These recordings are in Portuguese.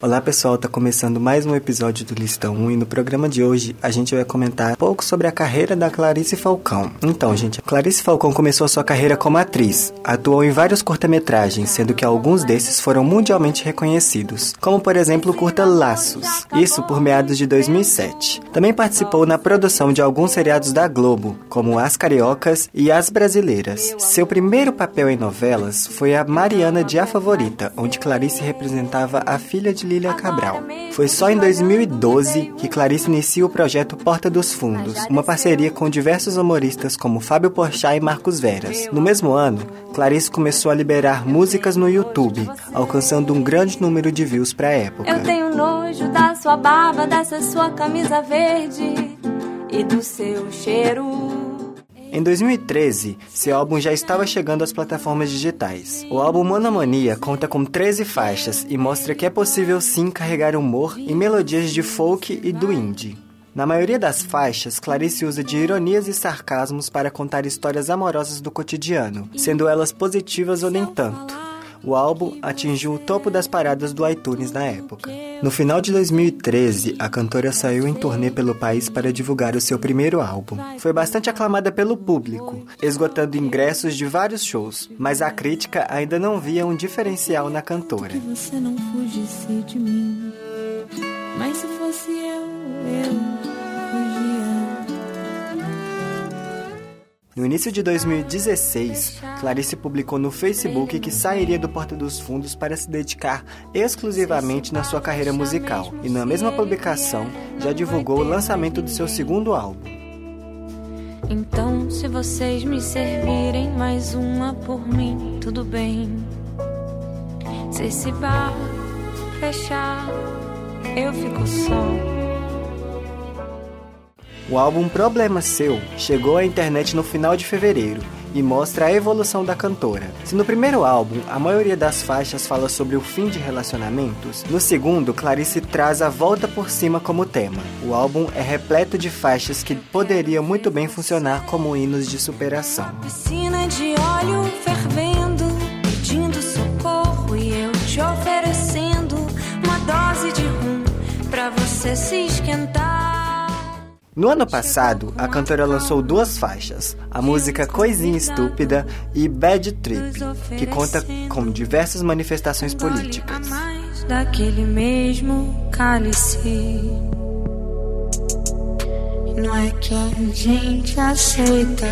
Olá pessoal, tá começando mais um episódio do Listão 1 e no programa de hoje a gente vai comentar um pouco sobre a carreira da Clarice Falcão. Então, gente, Clarice Falcão começou sua carreira como atriz, atuou em vários curta-metragens, sendo que alguns desses foram mundialmente reconhecidos, como por exemplo o curta Laços, isso por meados de 2007. Também participou na produção de alguns seriados da Globo, como As Cariocas e As Brasileiras. Seu primeiro papel em novelas foi a Mariana de A Favorita, onde Clarice representava a filha de Lília Cabral. Foi só em 2012 que Clarice inicia o projeto Porta dos Fundos, uma parceria com diversos humoristas como Fábio Porchat e Marcos Veras. No mesmo ano, Clarice começou a liberar músicas no YouTube, alcançando um grande número de views para a época. Eu tenho nojo da sua barba, dessa sua camisa verde e do seu cheiro. Em 2013, seu álbum já estava chegando às plataformas digitais. O álbum Monomania conta com 13 faixas e mostra que é possível sim carregar humor em melodias de folk e do indie. Na maioria das faixas, Clarice usa de ironias e sarcasmos para contar histórias amorosas do cotidiano, sendo elas positivas ou nem tanto o álbum atingiu o topo das paradas do iTunes na época. No final de 2013, a cantora saiu em turnê pelo país para divulgar o seu primeiro álbum. Foi bastante aclamada pelo público, esgotando ingressos de vários shows, mas a crítica ainda não via um diferencial na cantora. Que você não fugisse de mim, mas se fosse eu, eu No início de 2016, Clarice publicou no Facebook que sairia do Porta dos Fundos para se dedicar exclusivamente na sua carreira musical, e na mesma publicação já divulgou o lançamento do seu segundo álbum. Então, se vocês me servirem mais uma por mim, tudo bem. Se esse bar fechar, eu fico só. O álbum Problema Seu chegou à internet no final de fevereiro e mostra a evolução da cantora. Se no primeiro álbum a maioria das faixas fala sobre o fim de relacionamentos, no segundo Clarice traz a volta por cima como tema. O álbum é repleto de faixas que poderiam muito bem funcionar como hinos de superação. Piscina de óleo fervendo, pedindo socorro e eu te oferecendo uma dose de rum pra você se esquentar. No ano passado, a cantora lançou duas faixas, a música Coisinha Estúpida e Bad Trip, que conta com diversas manifestações políticas. Daquele mesmo cálice. Não é que a gente aceita.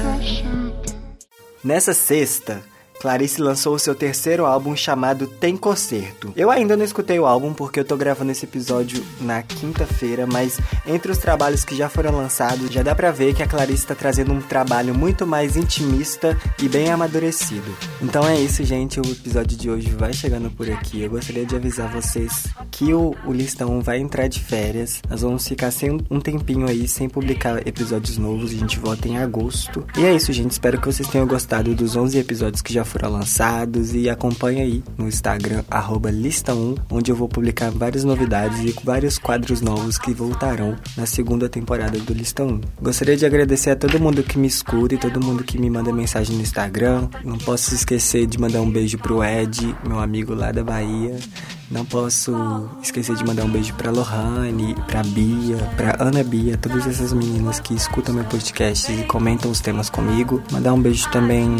Nessa sexta, Clarice lançou o seu terceiro álbum chamado Tem Concerto. Eu ainda não escutei o álbum porque eu tô gravando esse episódio na quinta-feira, mas entre os trabalhos que já foram lançados, já dá pra ver que a Clarice está trazendo um trabalho muito mais intimista e bem amadurecido. Então é isso, gente. O episódio de hoje vai chegando por aqui. Eu gostaria de avisar vocês que o, o Listão vai entrar de férias. Nós vamos ficar sem um tempinho aí, sem publicar episódios novos. A gente volta em agosto. E é isso, gente. Espero que vocês tenham gostado dos 11 episódios que já foram lançados e acompanha aí no Instagram lista1, onde eu vou publicar várias novidades e vários quadros novos que voltarão na segunda temporada do Lista 1. Gostaria de agradecer a todo mundo que me escuta e todo mundo que me manda mensagem no Instagram. Não posso esquecer de mandar um beijo pro Ed, meu amigo lá da Bahia. Não posso esquecer de mandar um beijo pra Lohane, pra Bia, pra Ana Bia, todas essas meninas que escutam meu podcast e comentam os temas comigo. Mandar um beijo também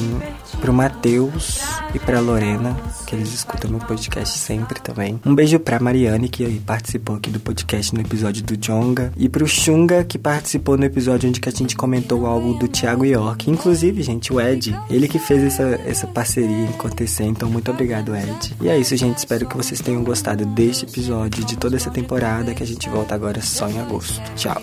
pro Matheus e pra Lorena, que eles escutam meu podcast sempre também. Um beijo pra Mariane, que participou aqui do podcast no episódio do Jonga. E pro Xunga, que participou no episódio onde a gente comentou o álbum do Thiago York. Inclusive, gente, o Ed, ele que fez essa, essa parceria acontecer. Então, muito obrigado, Ed. E é isso, gente. Espero que vocês tenham gostado deste episódio de toda essa temporada que a gente volta agora só em agosto. Tchau.